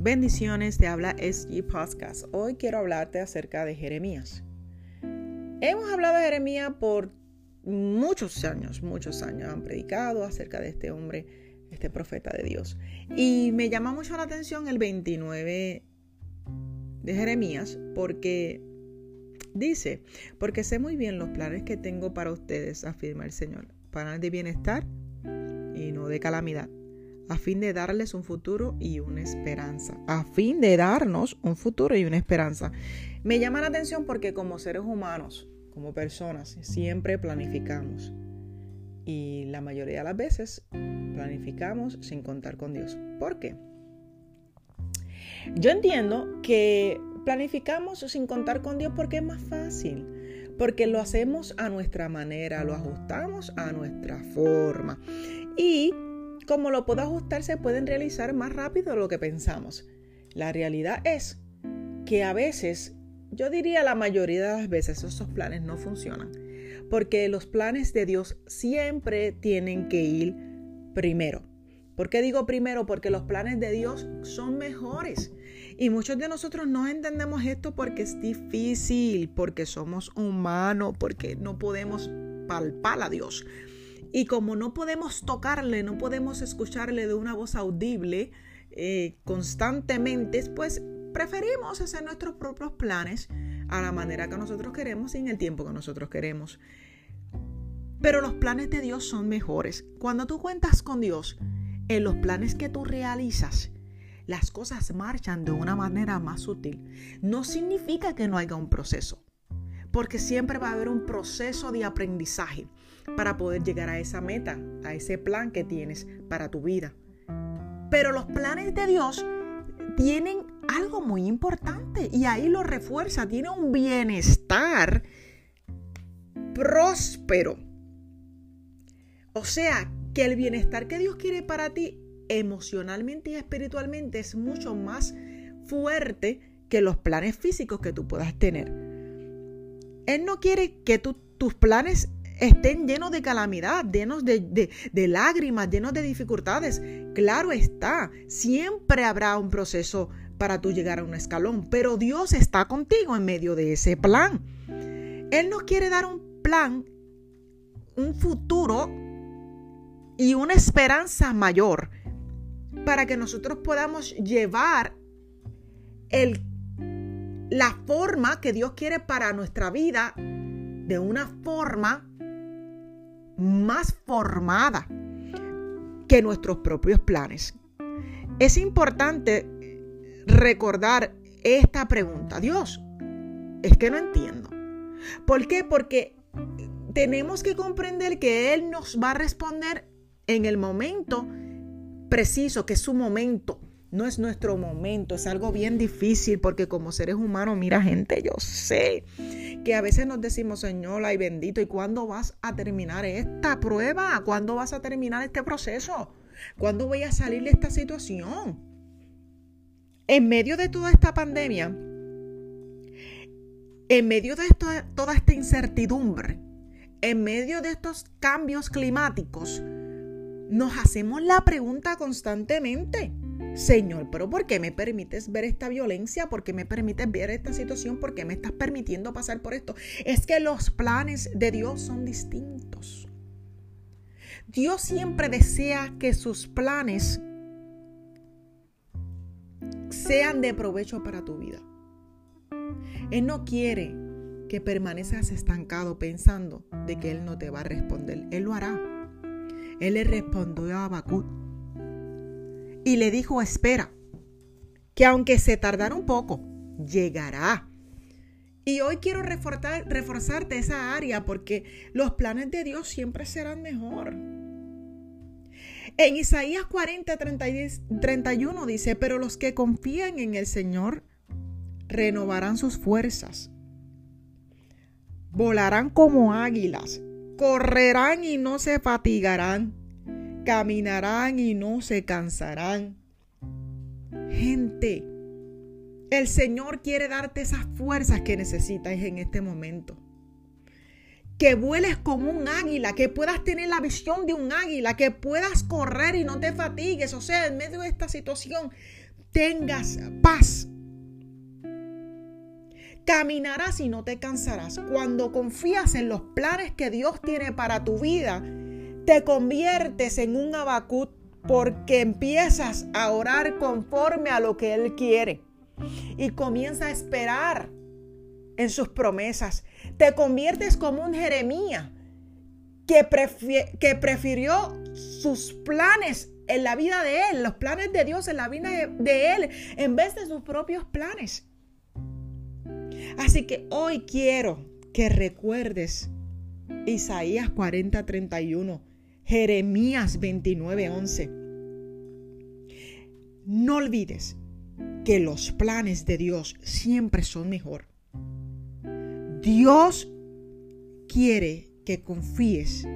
Bendiciones, te habla SG Podcast. Hoy quiero hablarte acerca de Jeremías. Hemos hablado de Jeremías por muchos años, muchos años han predicado acerca de este hombre, este profeta de Dios. Y me llama mucho la atención el 29 de Jeremías porque dice, porque sé muy bien los planes que tengo para ustedes, afirma el Señor, planes de bienestar y no de calamidad a fin de darles un futuro y una esperanza. A fin de darnos un futuro y una esperanza. Me llama la atención porque como seres humanos, como personas, siempre planificamos. Y la mayoría de las veces planificamos sin contar con Dios. ¿Por qué? Yo entiendo que planificamos sin contar con Dios porque es más fácil. Porque lo hacemos a nuestra manera, lo ajustamos a nuestra forma. Y como lo puedo ajustar, se pueden realizar más rápido de lo que pensamos. La realidad es que a veces, yo diría la mayoría de las veces, esos planes no funcionan. Porque los planes de Dios siempre tienen que ir primero. ¿Por qué digo primero? Porque los planes de Dios son mejores. Y muchos de nosotros no entendemos esto porque es difícil, porque somos humanos, porque no podemos palpar a Dios. Y como no podemos tocarle, no podemos escucharle de una voz audible eh, constantemente, pues preferimos hacer nuestros propios planes a la manera que nosotros queremos y en el tiempo que nosotros queremos. Pero los planes de Dios son mejores. Cuando tú cuentas con Dios, en los planes que tú realizas, las cosas marchan de una manera más sutil. No significa que no haya un proceso, porque siempre va a haber un proceso de aprendizaje para poder llegar a esa meta, a ese plan que tienes para tu vida. Pero los planes de Dios tienen algo muy importante y ahí lo refuerza, tiene un bienestar próspero. O sea, que el bienestar que Dios quiere para ti emocionalmente y espiritualmente es mucho más fuerte que los planes físicos que tú puedas tener. Él no quiere que tus planes estén llenos de calamidad, llenos de, lágrimas, llenos de dificultades. Claro está, siempre habrá un proceso para tú llegar a un escalón, pero Dios está contigo en medio de ese plan. Él nos quiere dar un plan, un futuro y una esperanza mayor para que nosotros podamos llevar el, la forma que Dios quiere para nuestra vida de una forma más formada que nuestros propios planes. Es importante recordar esta pregunta. Dios, es que no entiendo. ¿Por qué? Porque tenemos que comprender que Él nos va a responder en el momento preciso, que es su momento. No es nuestro momento, es algo bien difícil porque como seres humanos, mira gente, yo sé que a veces nos decimos, Señor, ay bendito, ¿y cuándo vas a terminar esta prueba? ¿Cuándo vas a terminar este proceso? ¿Cuándo voy a salir de esta situación? En medio de toda esta pandemia, en medio de toda esta incertidumbre, en medio de estos cambios climáticos, nos hacemos la pregunta constantemente. Señor, pero ¿por qué me permites ver esta violencia? ¿Por qué me permites ver esta situación? ¿Por qué me estás permitiendo pasar por esto? Es que los planes de Dios son distintos. Dios siempre desea que sus planes sean de provecho para tu vida. Él no quiere que permanezcas estancado pensando de que Él no te va a responder. Él lo hará. Él le respondió a Habacuc y le dijo, espera, que aunque se tardara un poco, llegará. Y hoy quiero reforzarte esa área porque los planes de Dios siempre serán mejor. En Isaías 40, 31 dice, pero los que confían en el Señor renovarán sus fuerzas, volarán como águilas, correrán y no se fatigarán caminarán y no se cansarán. Gente, el Señor quiere darte esas fuerzas que necesitas en este momento. Que vueles como un águila, que puedas tener la visión de un águila, que puedas correr y no te fatigues. O sea, en medio de esta situación, tengas paz. Caminarás y no te cansarás. Cuando confías en los planes que Dios tiene para tu vida, te conviertes en un abacut porque empiezas a orar conforme a lo que Él quiere y comienza a esperar en sus promesas. Te conviertes como un Jeremías que, que prefirió sus planes en la vida de Él, los planes de Dios en la vida de Él, en vez de sus propios planes. Así que hoy quiero que recuerdes Isaías 40, 31, Jeremías 29, 11. No olvides que los planes de Dios siempre son mejor. Dios quiere que confíes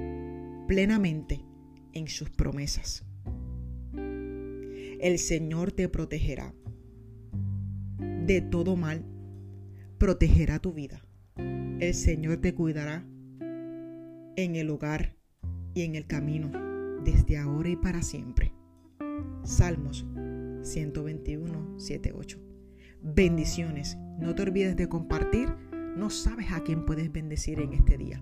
plenamente en sus promesas. El Señor te protegerá de todo mal, protegerá tu vida. El Señor te cuidará en el hogar y en el camino, desde ahora y para siempre. Salmos 121, 7, 8. Bendiciones. No te olvides de compartir. No sabes a quién puedes bendecir en este día.